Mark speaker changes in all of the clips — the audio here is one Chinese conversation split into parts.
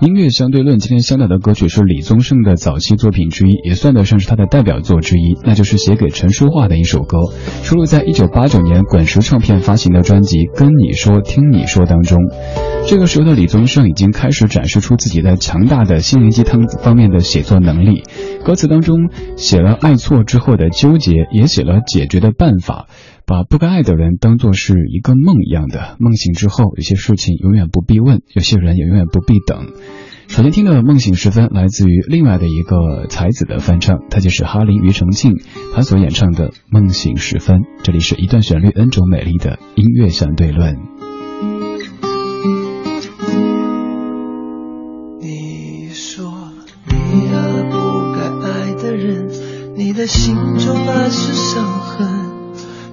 Speaker 1: 音乐相对论，今天相聊的歌曲是李宗盛的早期作品之一，也算得上是他的代表作之一，那就是写给陈淑桦的一首歌，收录在一九八九年滚石唱片发行的专辑《跟你说听你说》当中。这个时候的李宗盛已经开始展示出自己的强大的心灵鸡汤方面的写作能力，歌词当中写了爱错之后的纠结，也写了解决的办法。把不该爱的人当作是一个梦一样的，梦醒之后，有些事情永远不必问，有些人也永远不必等。首先听的《梦醒时分》来自于另外的一个才子的翻唱，他就是哈林庾澄庆，他所演唱的《梦醒时分》。这里是一段旋律 N 种美丽的音乐相对论。
Speaker 2: 你说你爱不该爱的人，你的心中满是伤痕。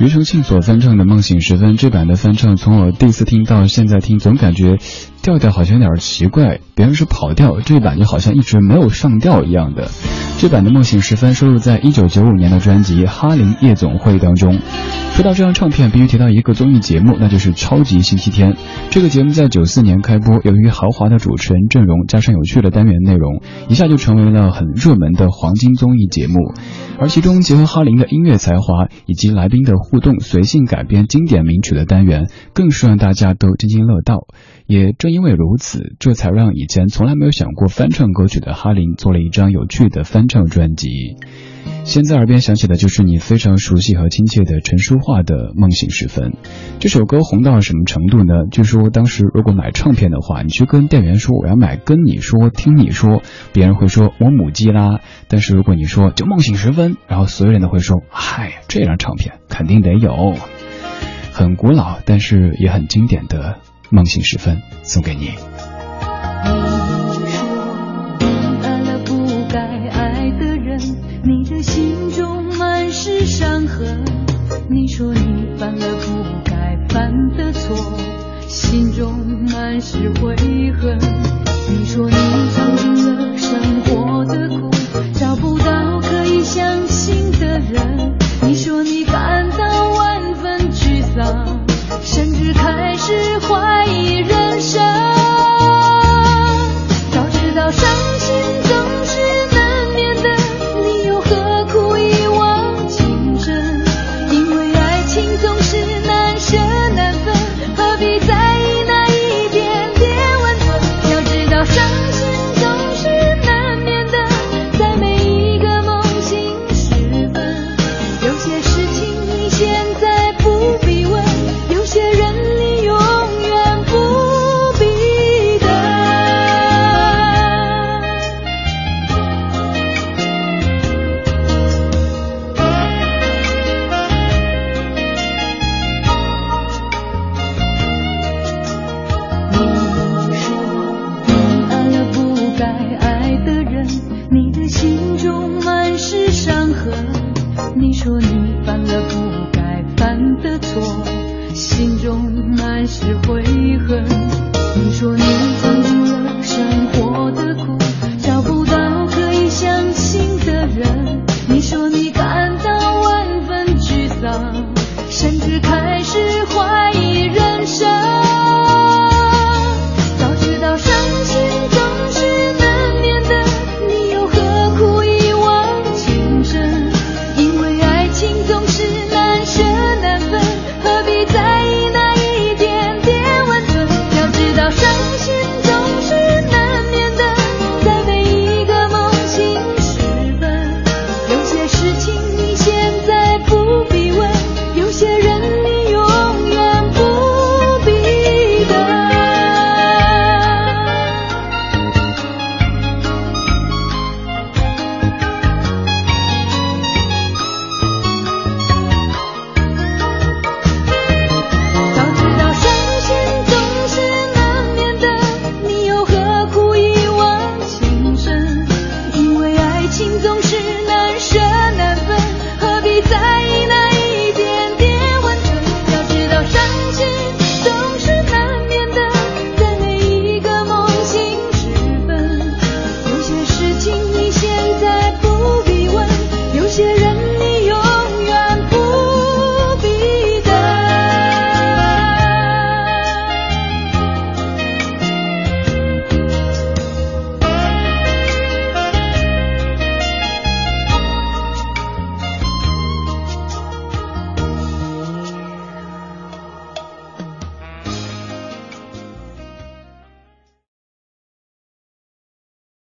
Speaker 1: 庾澄庆所翻唱的《梦醒时分》这版的翻唱，从我第一次听到现在听，总感觉调调好像有点奇怪，别人是跑调，这一版就好像一直没有上调一样的。这版的《梦醒时分》收录在一九九五年的专辑《哈林夜总会》当中。说到这张唱片，必须提到一个综艺节目，那就是《超级星期天》。这个节目在九四年开播，由于豪华的主持人阵容加上有趣的单元内容，一下就成为了很热门的黄金综艺节目。而其中结合哈林的音乐才华以及来宾的互动，随性改编经典名曲的单元，更是让大家都津津乐道。也正因为如此，这才让以前从来没有想过翻唱歌曲的哈林做了一张有趣的翻唱专辑。现在耳边响起的就是你非常熟悉和亲切的陈淑桦的《梦醒时分》。这首歌红到什么程度呢？据说当时如果买唱片的话，你去跟店员说我要买《跟你说听你说》，别人会说我母鸡啦。但是如果你说就《梦醒时分》，然后所有人都会说，嗨，这张唱片肯定得有。很古老，但是也很经典的《梦醒时分》送给你。
Speaker 3: 你说你爱了不该爱的人，你的心中满是伤痕。你说你犯了不该犯的错，心中满是悔恨。是悔恨。你说你